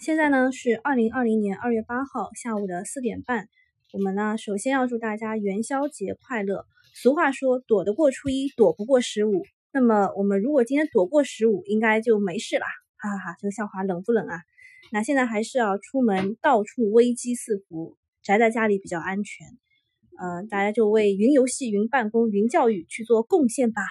现在呢是二零二零年二月八号下午的四点半。我们呢首先要祝大家元宵节快乐。俗话说躲得过初一，躲不过十五。那么我们如果今天躲过十五，应该就没事了。哈哈哈，这个笑话冷不冷啊？那现在还是要出门，到处危机四伏，宅在家里比较安全。嗯，大家就为云游戏、云办公、云教育去做贡献吧。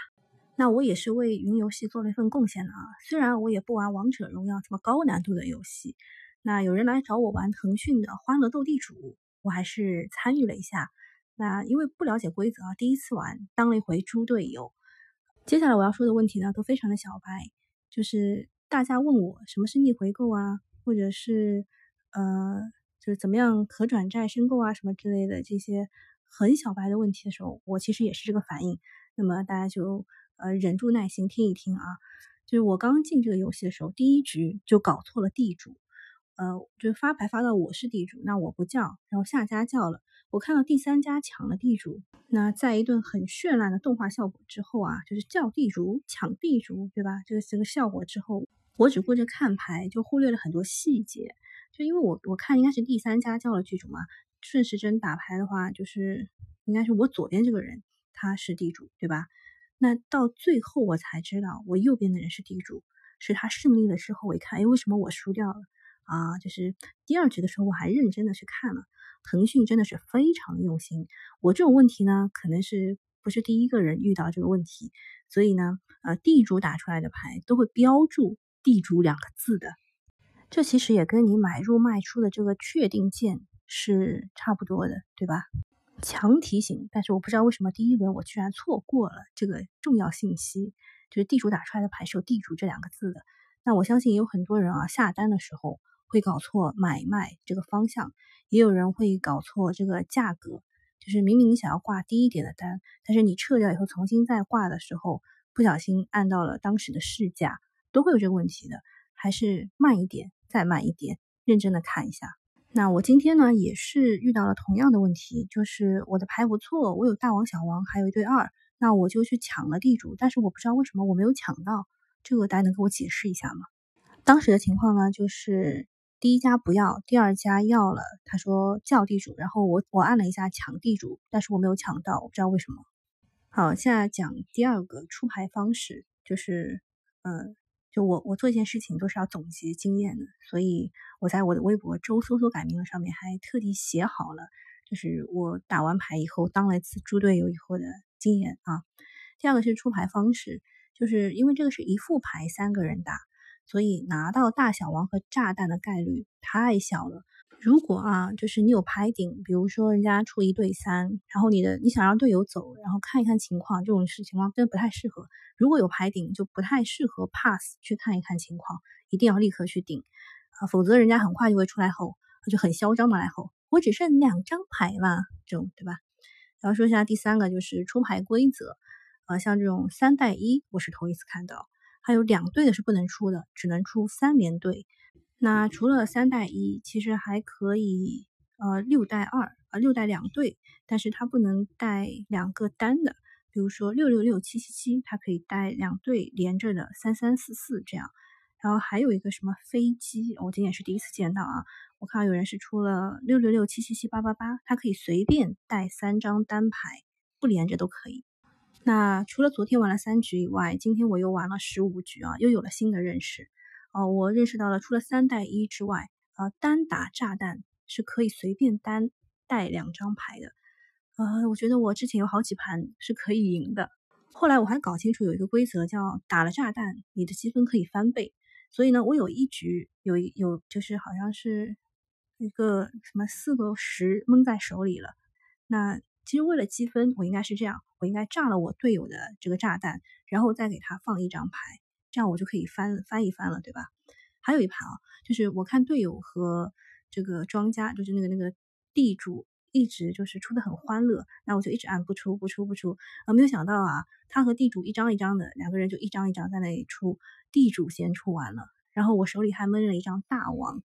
那我也是为云游戏做了一份贡献的啊。虽然我也不玩王者荣耀这么高难度的游戏，那有人来找我玩腾讯的欢乐斗地主，我还是参与了一下。那因为不了解规则啊，第一次玩，当了一回猪队友。接下来我要说的问题呢，都非常的小白，就是大家问我什么是逆回购啊，或者是呃，就是怎么样可转债申购啊，什么之类的这些很小白的问题的时候，我其实也是这个反应。那么大家就。呃，忍住耐心听一听啊，就是我刚进这个游戏的时候，第一局就搞错了地主，呃，就是发牌发到我是地主，那我不叫，然后下家叫了，我看到第三家抢了地主，那在一顿很绚烂的动画效果之后啊，就是叫地主抢地主，对吧？这个这个效果之后，我只顾着看牌，就忽略了很多细节，就因为我我看应该是第三家叫了地主嘛，顺时针打牌的话，就是应该是我左边这个人他是地主，对吧？那到最后我才知道，我右边的人是地主，是他胜利了之后，我一看，哎，为什么我输掉了啊？就是第二局的时候，我还认真的去看了，腾讯真的是非常用心。我这种问题呢，可能是不是第一个人遇到这个问题，所以呢，呃，地主打出来的牌都会标注“地主”两个字的，这其实也跟你买入卖出的这个确定键是差不多的，对吧？强提醒，但是我不知道为什么第一轮我居然错过了这个重要信息，就是地主打出来的牌是有“地主”这两个字的。那我相信有很多人啊下单的时候会搞错买卖这个方向，也有人会搞错这个价格，就是明明你想要挂低一点的单，但是你撤掉以后重新再挂的时候，不小心按到了当时的市价，都会有这个问题的。还是慢一点，再慢一点，认真的看一下。那我今天呢也是遇到了同样的问题，就是我的牌不错，我有大王、小王，还有一对二，那我就去抢了地主，但是我不知道为什么我没有抢到，这个大家能给我解释一下吗？当时的情况呢，就是第一家不要，第二家要了，他说叫地主，然后我我按了一下抢地主，但是我没有抢到，我不知道为什么。好，现在讲第二个出牌方式，就是嗯。就我我做一件事情都是要总结经验的，所以我在我的微博“周搜搜改名”上面还特地写好了，就是我打完牌以后当了一次猪队友以后的经验啊。第二个是出牌方式，就是因为这个是一副牌三个人打，所以拿到大小王和炸弹的概率太小了。如果啊，就是你有牌顶，比如说人家出一对三，然后你的你想让队友走，然后看一看情况，这种事情况真的不太适合。如果有牌顶，就不太适合 pass 去看一看情况，一定要立刻去顶啊，否则人家很快就会出来吼，就很嚣张的来吼，我只剩两张牌了，这种对吧？然后说一下第三个就是出牌规则，呃，像这种三带一，我是头一次看到，还有两队的是不能出的，只能出三连队。那除了三带一，其实还可以呃六带二啊六带两对，但是它不能带两个单的，比如说六六六七七七，它可以带两对连着的三三四四这样。然后还有一个什么飞机，我今天也是第一次见到啊，我看到有人是出了六六六七七七八八八，它可以随便带三张单牌，不连着都可以。那除了昨天玩了三局以外，今天我又玩了十五局啊，又有了新的认识。哦，我认识到了，除了三带一之外，啊，单打炸弹是可以随便单带两张牌的。呃，我觉得我之前有好几盘是可以赢的。后来我还搞清楚有一个规则，叫打了炸弹，你的积分可以翻倍。所以呢，我有一局有一有就是好像是一个什么四个十蒙在手里了。那其实为了积分，我应该是这样，我应该炸了我队友的这个炸弹，然后再给他放一张牌。这样我就可以翻翻一翻了，对吧？还有一盘啊，就是我看队友和这个庄家，就是那个那个地主，一直就是出的很欢乐，那我就一直按不出不出不出啊，没有想到啊，他和地主一张一张的，两个人就一张一张在那里出，地主先出完了，然后我手里还闷着一张大王，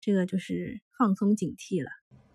这个就是放松警惕了。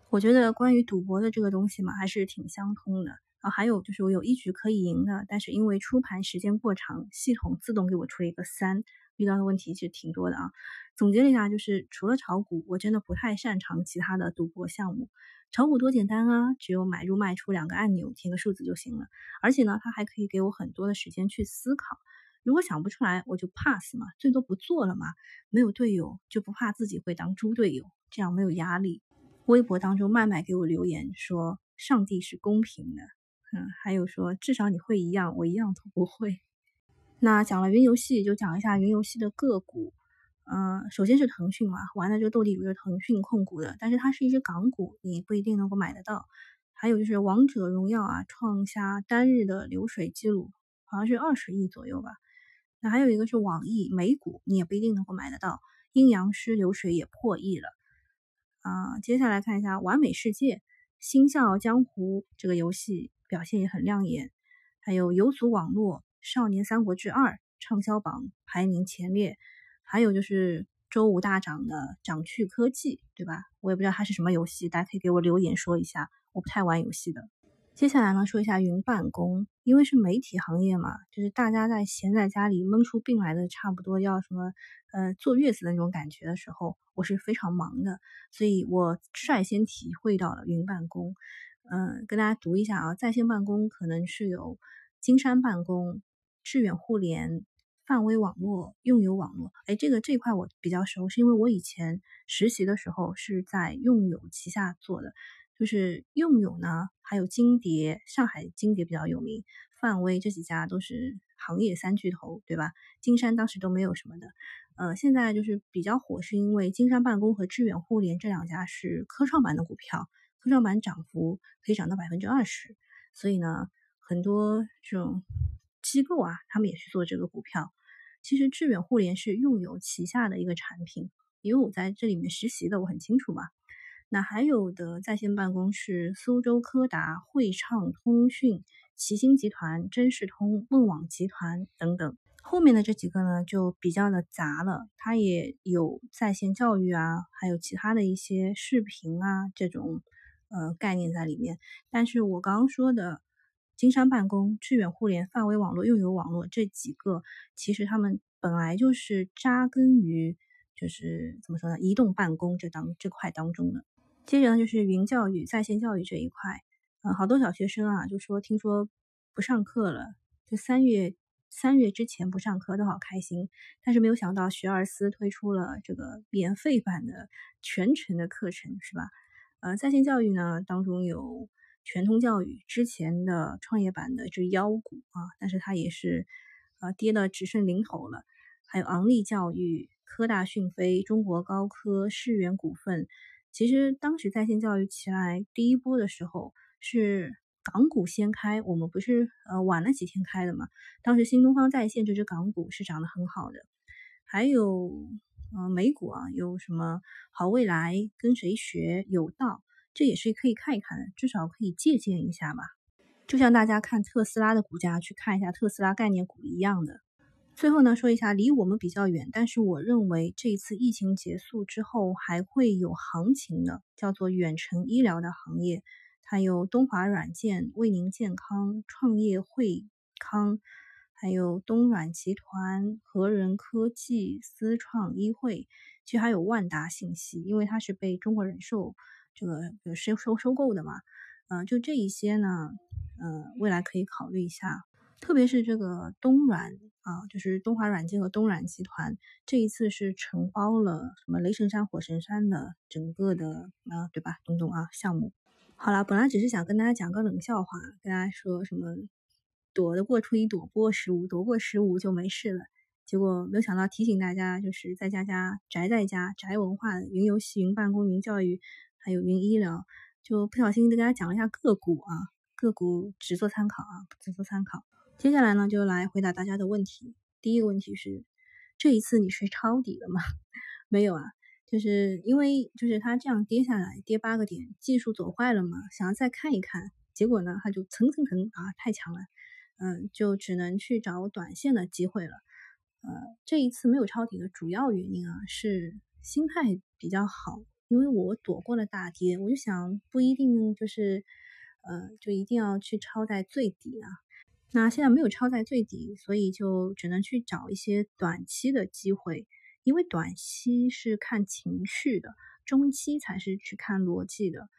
我觉得关于赌博的这个东西嘛，还是挺相通的。啊，还有就是我有一局可以赢的，但是因为出盘时间过长，系统自动给我出了一个三，遇到的问题其实挺多的啊。总结了一下，就是除了炒股，我真的不太擅长其他的赌博项目。炒股多简单啊，只有买入卖出两个按钮，填个数字就行了。而且呢，它还可以给我很多的时间去思考。如果想不出来，我就 pass 嘛，最多不做了嘛。没有队友，就不怕自己会当猪队友，这样没有压力。微博当中，麦麦给我留言说：“上帝是公平的。”嗯，还有说至少你会一样，我一样都不会。那讲了云游戏，就讲一下云游戏的个股。嗯，首先是腾讯嘛，玩的这个斗地主是腾讯控股的，但是它是一只港股，你不一定能够买得到。还有就是王者荣耀啊，创下单日的流水记录，好像是二十亿左右吧。那还有一个是网易美股，你也不一定能够买得到。阴阳师流水也破亿了。啊，接下来看一下完美世界、星笑江湖这个游戏表现也很亮眼，还有游族网络、少年三国志二畅销榜排名前列，还有就是周五大涨的掌趣科技，对吧？我也不知道它是什么游戏，大家可以给我留言说一下，我不太玩游戏的。接下来呢，说一下云办公，因为是媒体行业嘛，就是大家在闲在家里闷出病来的，差不多要什么呃坐月子的那种感觉的时候，我是非常忙的，所以我率先体会到了云办公。嗯，跟大家读一下啊，在线办公可能是有金山办公、致远互联、泛威网络、用友网络。哎，这个这块我比较熟，是因为我以前实习的时候是在用友旗下做的。就是用友呢，还有金蝶，上海金蝶比较有名，泛威这几家都是行业三巨头，对吧？金山当时都没有什么的，呃，现在就是比较火，是因为金山办公和致远互联这两家是科创板的股票，科创板涨幅可以涨到百分之二十，所以呢，很多这种机构啊，他们也去做这个股票。其实致远互联是用友旗下的一个产品，因为我在这里面实习的，我很清楚嘛。那还有的在线办公是苏州科达、汇畅通讯、齐星集团、真视通、梦网集团等等。后面的这几个呢，就比较的杂了。它也有在线教育啊，还有其他的一些视频啊这种呃概念在里面。但是我刚刚说的金山办公、致远互联、范围网络、用友网络这几个，其实他们本来就是扎根于就是怎么说呢，移动办公这当这块当中的。接着呢，就是云教育、在线教育这一块，嗯，好多小学生啊，就说听说不上课了，就三月三月之前不上课都好开心，但是没有想到学而思推出了这个免费版的全程的课程，是吧？呃，在线教育呢当中有全通教育之前的创业板的这妖股啊，但是它也是呃跌的只剩零头了，还有昂立教育、科大讯飞、中国高科、世源股份。其实当时在线教育起来第一波的时候是港股先开，我们不是呃晚了几天开的嘛？当时新东方在线这只港股是涨得很好的，还有呃美股啊，有什么好未来、跟谁学、有道，这也是可以看一看的，至少可以借鉴一下吧。就像大家看特斯拉的股价去看一下特斯拉概念股一样的。最后呢，说一下离我们比较远，但是我认为这一次疫情结束之后还会有行情的，叫做远程医疗的行业，它有东华软件、卫宁健康、创业惠康，还有东软集团、和仁科技、思创医惠，其实还有万达信息，因为它是被中国人寿这个收收收购的嘛，嗯，就这一些呢，嗯，未来可以考虑一下。特别是这个东软啊，就是东华软件和东软集团，这一次是承包了什么雷神山、火神山的整个的啊，对吧？东东啊项目。好了，本来只是想跟大家讲个冷笑话，跟大家说什么躲得过初一，躲不过十五，躲过十五就没事了。结果没有想到提醒大家，就是在家家宅在家宅文化、云游戏、云办公、云教育，还有云医疗，就不小心跟大家讲了一下个股啊，个股只做参考啊，只做参考。接下来呢，就来回答大家的问题。第一个问题是，这一次你是抄底了吗？没有啊，就是因为就是它这样跌下来，跌八个点，技术走坏了嘛，想要再看一看，结果呢，它就蹭蹭蹭啊，太强了，嗯，就只能去找短线的机会了。呃，这一次没有抄底的主要原因啊，是心态比较好，因为我躲过了大跌，我就想不一定就是，呃，就一定要去抄在最底啊。那现在没有抄在最底，所以就只能去找一些短期的机会，因为短期是看情绪的，中期才是去看逻辑的。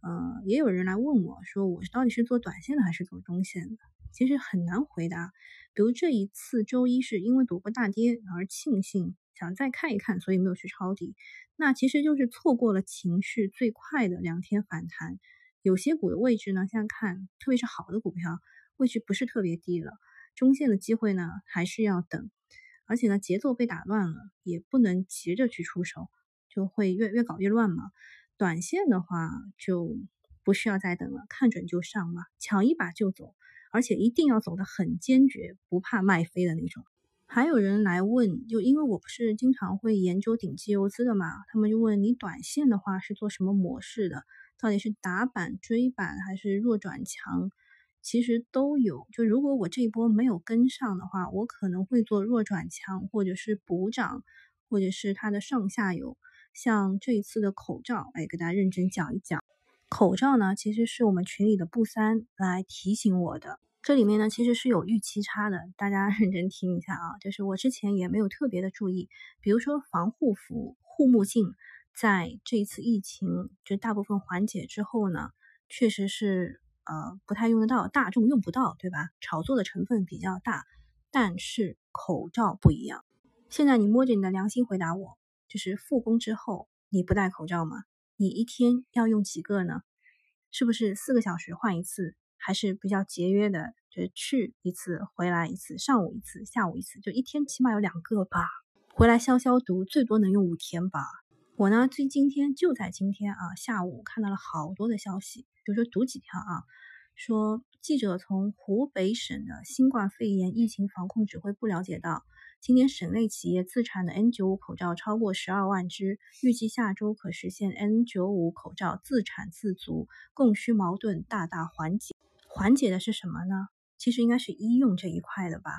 呃，也有人来问我说，我到底是做短线的还是做中线的？其实很难回答。比如这一次周一是因为躲过大跌而庆幸，想再看一看，所以没有去抄底。那其实就是错过了情绪最快的两天反弹。有些股的位置呢，现在看，特别是好的股票，位置不是特别低了。中线的机会呢，还是要等。而且呢，节奏被打乱了，也不能急着去出手，就会越越搞越乱嘛。短线的话就不需要再等了，看准就上嘛，抢一把就走。而且一定要走得很坚决，不怕卖飞的那种。还有人来问，就因为我不是经常会研究顶级游资的嘛，他们就问你短线的话是做什么模式的？到底是打板、追板还是弱转强？其实都有。就如果我这一波没有跟上的话，我可能会做弱转强，或者是补涨，或者是它的上下游。像这一次的口罩，哎，给大家认真讲一讲。口罩呢，其实是我们群里的布三来提醒我的。这里面呢，其实是有预期差的，大家认真听一下啊。就是我之前也没有特别的注意，比如说防护服、护目镜，在这一次疫情就大部分缓解之后呢，确实是呃不太用得到，大众用不到，对吧？炒作的成分比较大。但是口罩不一样，现在你摸着你的良心回答我，就是复工之后你不戴口罩吗？你一天要用几个呢？是不是四个小时换一次？还是比较节约的，就去一次，回来一次，上午一次，下午一次，就一天起码有两个吧。回来消消毒，最多能用五天吧。我呢，最今天就在今天啊，下午看到了好多的消息，比如说读几条啊，说记者从湖北省的新冠肺炎疫情防控指挥部了解到。今年省内企业自产的 N95 口罩超过十二万只，预计下周可实现 N95 口罩自产自足，供需矛盾大大缓解。缓解的是什么呢？其实应该是医用这一块的吧。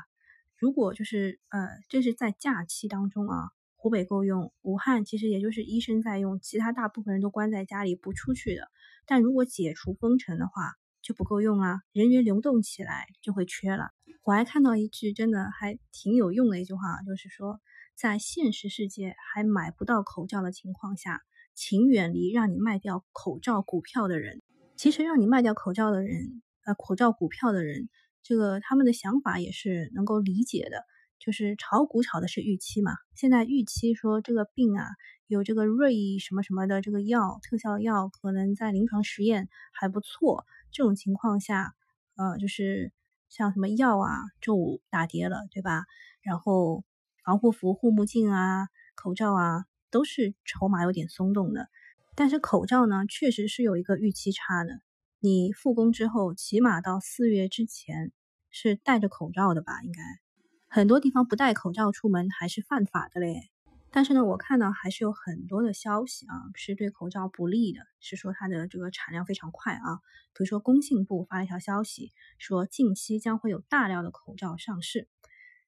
如果就是呃，这是在假期当中啊，湖北够用，武汉其实也就是医生在用，其他大部分人都关在家里不出去的。但如果解除封城的话，就不够用啊，人员流动起来就会缺了。我还看到一句真的还挺有用的一句话，就是说，在现实世界还买不到口罩的情况下，请远离让你卖掉口罩股票的人。其实让你卖掉口罩的人，呃，口罩股票的人，这个他们的想法也是能够理解的。就是炒股炒的是预期嘛，现在预期说这个病啊，有这个瑞什么什么的这个药，特效药可能在临床实验还不错。这种情况下，呃，就是像什么药啊，周五大跌了，对吧？然后防护服、护目镜啊、口罩啊，都是筹码有点松动的。但是口罩呢，确实是有一个预期差的。你复工之后，起码到四月之前是戴着口罩的吧？应该很多地方不戴口罩出门还是犯法的嘞。但是呢，我看到还是有很多的消息啊，是对口罩不利的，是说它的这个产量非常快啊。比如说工信部发了一条消息，说近期将会有大量的口罩上市。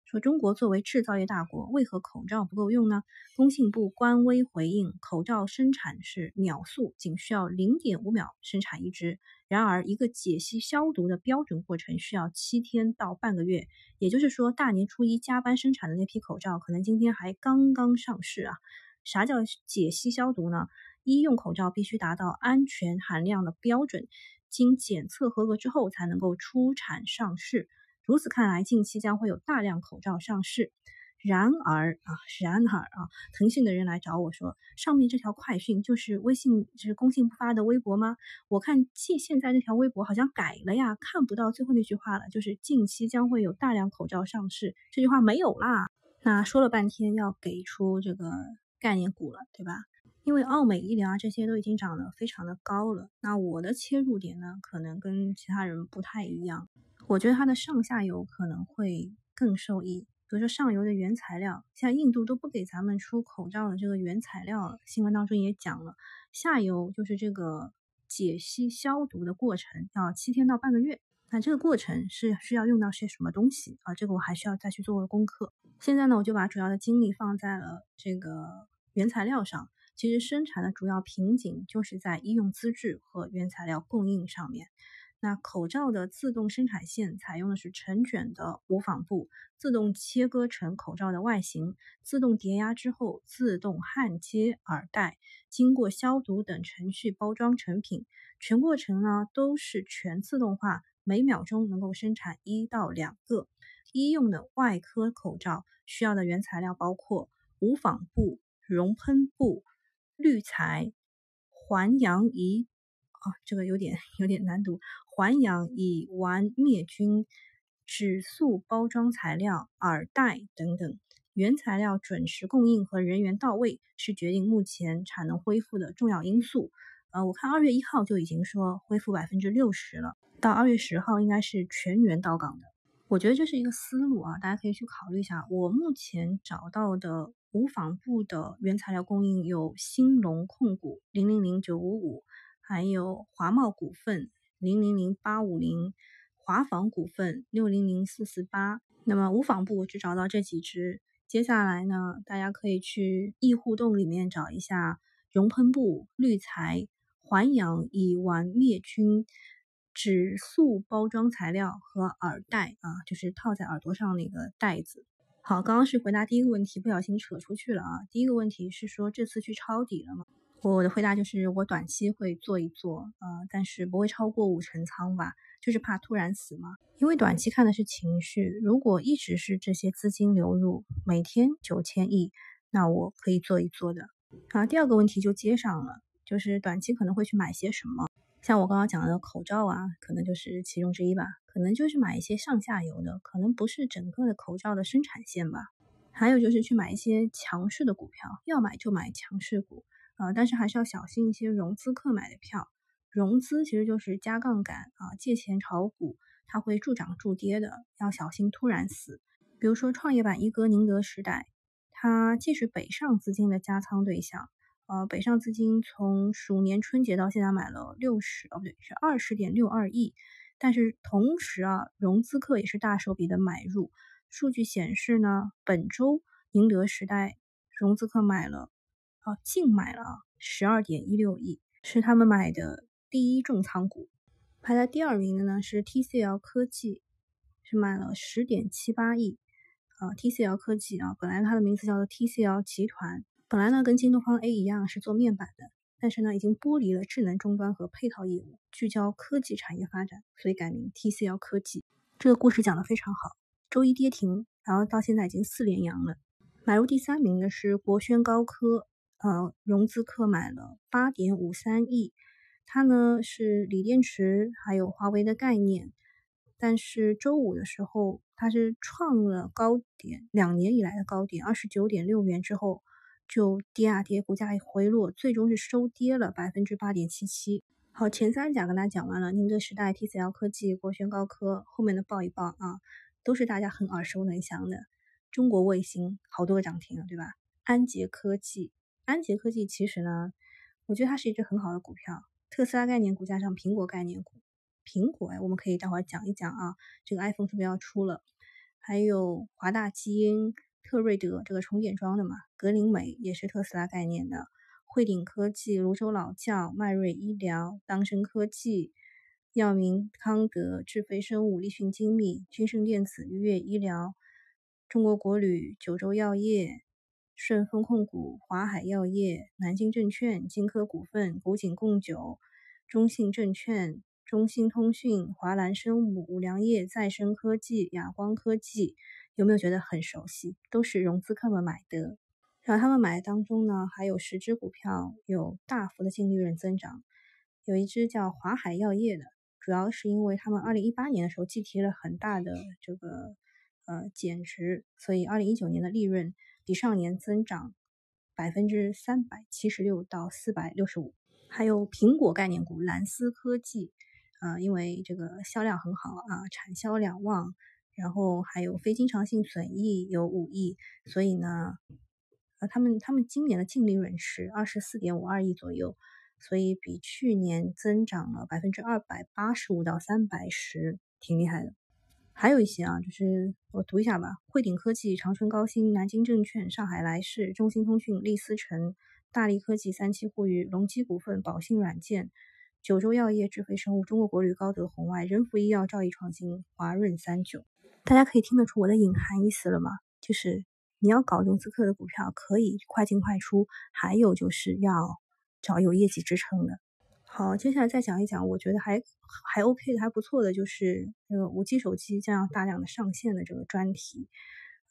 说中国作为制造业大国，为何口罩不够用呢？工信部官微回应，口罩生产是秒速，仅需要零点五秒生产一支。然而，一个解析消毒的标准过程需要七天到半个月。也就是说，大年初一加班生产的那批口罩，可能今天还刚刚上市啊。啥叫解析消毒呢？医用口罩必须达到安全含量的标准，经检测合格之后才能够出产上市。如此看来，近期将会有大量口罩上市。然而啊，然而啊，腾讯的人来找我说，上面这条快讯就是微信，就是工信部发的微博吗？我看现现在这条微博好像改了呀，看不到最后那句话了，就是近期将会有大量口罩上市，这句话没有啦。那说了半天要给出这个概念股了，对吧？因为奥美医疗啊这些都已经涨得非常的高了，那我的切入点呢，可能跟其他人不太一样。我觉得它的上下游可能会更受益，比如说上游的原材料，像印度都不给咱们出口罩的这个原材料了。新闻当中也讲了，下游就是这个解析消毒的过程要七天到半个月，那这个过程是需要用到些什么东西啊？这个我还需要再去做个功课。现在呢，我就把主要的精力放在了这个原材料上。其实生产的主要瓶颈就是在医用资质和原材料供应上面。那口罩的自动生产线采用的是成卷的无纺布，自动切割成口罩的外形，自动叠压之后自动焊接耳带，经过消毒等程序包装成品。全过程呢都是全自动化，每秒钟能够生产一到两个医用的外科口罩。需要的原材料包括无纺布、熔喷布、滤材、环氧乙。啊，这个有点 有点难读。环氧乙烷灭菌、纸塑包装材料、耳带等等，原材料准时供应和人员到位是决定目前产能恢复的重要因素。呃，我看二月一号就已经说恢复百分之六十了，到二月十号应该是全员到岗的。我觉得这是一个思路啊，大家可以去考虑一下。我目前找到的无纺布的原材料供应有兴隆控股零零零九五五。还有华茂股份零零零八五零，华纺股份六零零四四八。那么无纺布我只找到这几只，接下来呢，大家可以去易互动里面找一下熔喷布、滤材、环氧乙烷灭菌、纸塑包装材料和耳带啊，就是套在耳朵上那个带子。好，刚刚是回答第一个问题，不小心扯出去了啊。第一个问题是说这次去抄底了吗？我的回答就是，我短期会做一做，呃，但是不会超过五成仓吧，就是怕突然死嘛。因为短期看的是情绪，如果一直是这些资金流入，每天九千亿，那我可以做一做的。啊，第二个问题就接上了，就是短期可能会去买些什么？像我刚刚讲的口罩啊，可能就是其中之一吧，可能就是买一些上下游的，可能不是整个的口罩的生产线吧。还有就是去买一些强势的股票，要买就买强势股。啊，但是还是要小心一些融资客买的票。融资其实就是加杠杆啊，借钱炒股，它会助涨助跌的，要小心突然死。比如说创业板一哥宁德时代，它既是北上资金的加仓对象，呃，北上资金从鼠年春节到现在买了六十，哦不对，是二十点六二亿。但是同时啊，融资客也是大手笔的买入。数据显示呢，本周宁德时代融资客买了。啊，净买了十二点一六亿，是他们买的第一重仓股。排在第二名的呢是 TCL 科技，是买了十点七八亿。啊，TCL 科技啊，本来它的名字叫做 TCL 集团，本来呢跟京东方 A 一样是做面板的，但是呢已经剥离了智能终端和配套业务，聚焦科技产业发展，所以改名 TCL 科技。这个故事讲得非常好。周一跌停，然后到现在已经四连阳了。买入第三名的是国轩高科。呃，融资客买了八点五三亿，它呢是锂电池还有华为的概念，但是周五的时候它是创了高点，两年以来的高点二十九点六元之后就跌啊跌，股价一回落，最终是收跌了百分之八点七七。好，前三甲跟大家讲完了，宁德时代、TCL 科技、国轩高科，后面的报一报啊，都是大家很耳熟能详的。中国卫星好多个涨停了，对吧？安捷科技。安捷科技其实呢，我觉得它是一只很好的股票。特斯拉概念股加上苹果概念股，苹果哎，我们可以待会儿讲一讲啊。这个 iPhone 是不是要出了？还有华大基因、特瑞德这个充电桩的嘛，格林美也是特斯拉概念的。汇顶科技、泸州老窖、迈瑞医疗、当升科技、药明康德、智飞生物、立讯精密、君盛电子、愉悦医疗、中国国旅、九州药业。顺丰控股、华海药业、南京证券、金科股份、古井贡酒、中信证券、中兴通讯、华兰生物、五粮液、再生科技、亚光科技，有没有觉得很熟悉？都是融资客们买的。然后他们买的当中呢，还有十只股票有大幅的净利润增长，有一只叫华海药业的，主要是因为他们二零一八年的时候计提了很大的这个呃减值，所以二零一九年的利润。比上年增长百分之三百七十六到四百六十五，还有苹果概念股蓝思科技，啊，因为这个销量很好啊，产销两旺，然后还有非经常性损益有五亿，所以呢，呃，他们他们今年的净利润是二十四点五二亿左右，所以比去年增长了百分之二百八十五到三百十，挺厉害的。还有一些啊，就是我读一下吧：汇顶科技、长春高新、南京证券、上海来世、中兴通讯、立思成、大力科技、三七互娱、隆基股份、宝信软件、九州药业、智飞生物、中国国旅、高德红外、仁孚医药、兆易创新、华润三九。大家可以听得出我的隐含意思了吗？就是你要搞融资客的股票，可以快进快出，还有就是要找有业绩支撑的。好，接下来再讲一讲，我觉得还还 OK 的，还不错的，就是这个五 G 手机将要大量的上线的这个专题。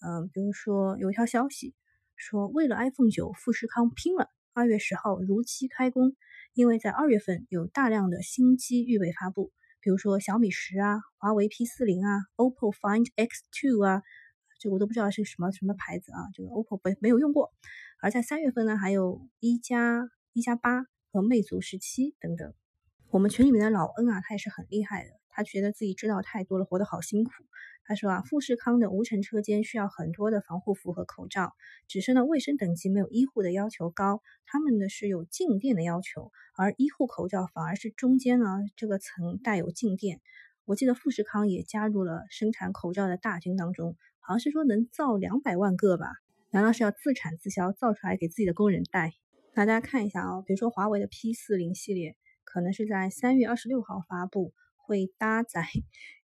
嗯，比如说有一条消息说，为了 iPhone 九，富士康拼了，二月十号如期开工。因为在二月份有大量的新机预备发布，比如说小米十啊、华为 P 四零啊、OPPO Find X two 啊，这我都不知道是什么什么牌子啊，这个 OPPO 没没有用过。而在三月份呢，还有一加一加八和魅族十七等等。我们群里面的老恩啊，他也是很厉害的，他觉得自己知道太多了，活得好辛苦。他说啊，富士康的无尘车间需要很多的防护服和口罩，只是呢卫生等级没有医护的要求高，他们呢是有静电的要求，而医护口罩反而是中间呢这个层带有静电。我记得富士康也加入了生产口罩的大军当中，好像是说能造两百万个吧？难道是要自产自销，造出来给自己的工人戴？大家看一下啊，比如说华为的 P 四零系列，可能是在三月二十六号发布，会搭载。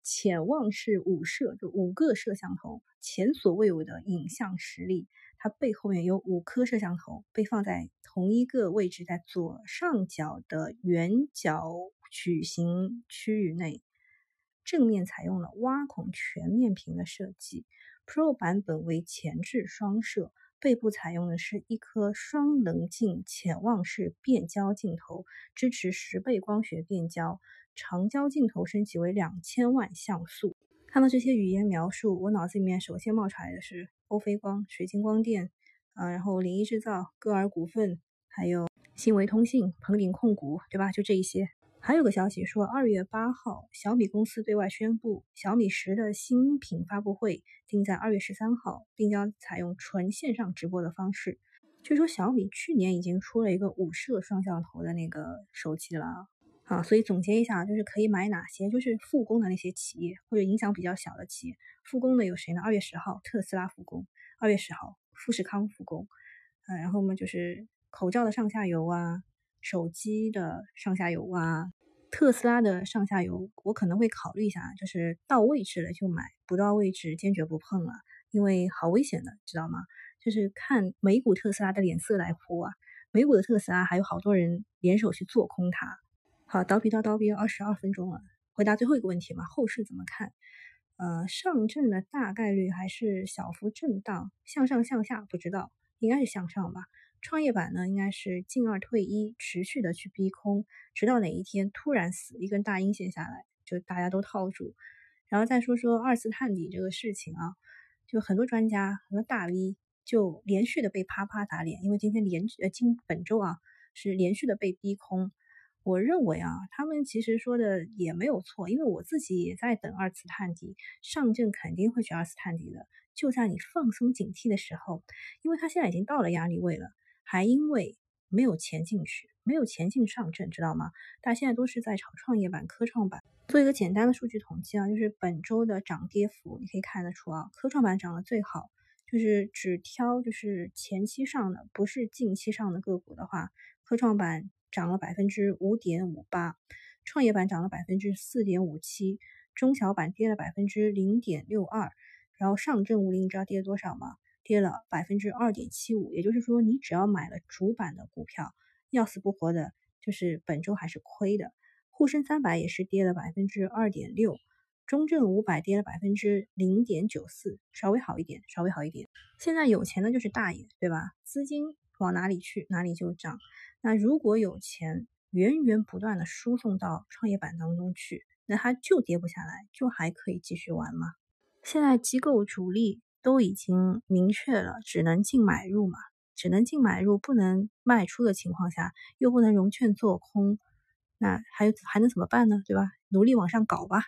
潜望式五摄，就五个摄像头，前所未有的影像实力。它背后面有五颗摄像头，被放在同一个位置，在左上角的圆角曲形区域内。正面采用了挖孔全面屏的设计，Pro 版本为前置双摄，背部采用的是一颗双棱镜潜望式变焦镜头，支持十倍光学变焦。长焦镜头升级为两千万像素。看到这些语言描述，我脑子里面首先冒出来的是欧菲光、水晶光电，啊，然后领益制造、歌尔股份，还有新维通信、鹏鼎控股，对吧？就这一些。还有个消息说，二月八号，小米公司对外宣布，小米十的新品发布会定在二月十三号，并将采用纯线上直播的方式。据说小米去年已经出了一个五摄双摄像头的那个手机了。啊，所以总结一下，就是可以买哪些？就是复工的那些企业，或者影响比较小的企业。复工的有谁呢？二月十号，特斯拉复工；二月十号，富士康复工。嗯，然后我们就是口罩的上下游啊，手机的上下游啊，特斯拉的上下游，我可能会考虑一下，就是到位置了就买，不到位置坚决不碰了，因为好危险的，知道吗？就是看美股特斯拉的脸色来พู啊，美股的特斯拉还有好多人联手去做空它。好，叨逼叨叨逼二十二分钟了，回答最后一个问题嘛，后市怎么看？呃，上证的大概率还是小幅震荡，向上向下不知道，应该是向上吧。创业板呢，应该是进二退一，持续的去逼空，直到哪一天突然死一根大阴线下来，就大家都套住。然后再说说二次探底这个事情啊，就很多专家很多大 V 就连续的被啪啪打脸，因为今天连呃今本周啊是连续的被逼空。我认为啊，他们其实说的也没有错，因为我自己也在等二次探底，上证肯定会去二次探底的。就在你放松警惕的时候，因为它现在已经到了压力位了，还因为没有钱进去，没有钱进上证，知道吗？大家现在都是在炒创业板、科创板。做一个简单的数据统计啊，就是本周的涨跌幅，你可以看得出啊，科创板涨得最好，就是只挑就是前期上的，不是近期上的个股的话，科创板。涨了百分之五点五八，创业板涨了百分之四点五七，中小板跌了百分之零点六二，然后上证五零你知道跌了多少吗？跌了百分之二点七五。也就是说，你只要买了主板的股票，要死不活的，就是本周还是亏的。沪深三百也是跌了百分之二点六，中证五百跌了百分之零点九四，稍微好一点，稍微好一点。现在有钱的就是大爷，对吧？资金往哪里去，哪里就涨。那如果有钱源源不断的输送到创业板当中去，那它就跌不下来，就还可以继续玩吗？现在机构主力都已经明确了，只能净买入嘛，只能净买入，不能卖出的情况下，又不能融券做空，那还有还能怎么办呢？对吧？努力往上搞吧，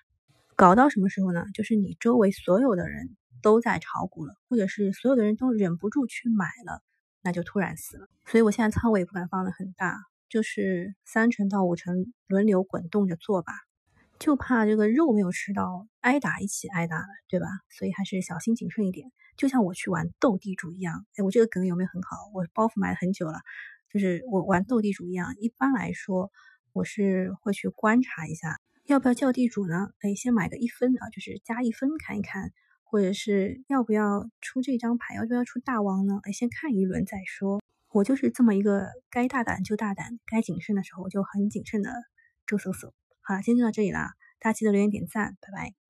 搞到什么时候呢？就是你周围所有的人都在炒股了，或者是所有的人都忍不住去买了。那就突然死了，所以我现在仓位也不敢放的很大，就是三成到五成轮流滚动着做吧，就怕这个肉没有吃到，挨打一起挨打，对吧？所以还是小心谨慎一点。就像我去玩斗地主一样，哎，我这个梗有没有很好？我包袱埋了很久了，就是我玩斗地主一样。一般来说，我是会去观察一下，要不要叫地主呢？哎，先买个一分啊，就是加一分看一看，或者是要不要出这张牌，要不要出大王呢？哎，先看一轮再说。我就是这么一个该大胆就大胆，该谨慎的时候我就很谨慎的周搜搜。好了，今天就到这里啦，大家记得留言点赞，拜拜。